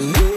to me.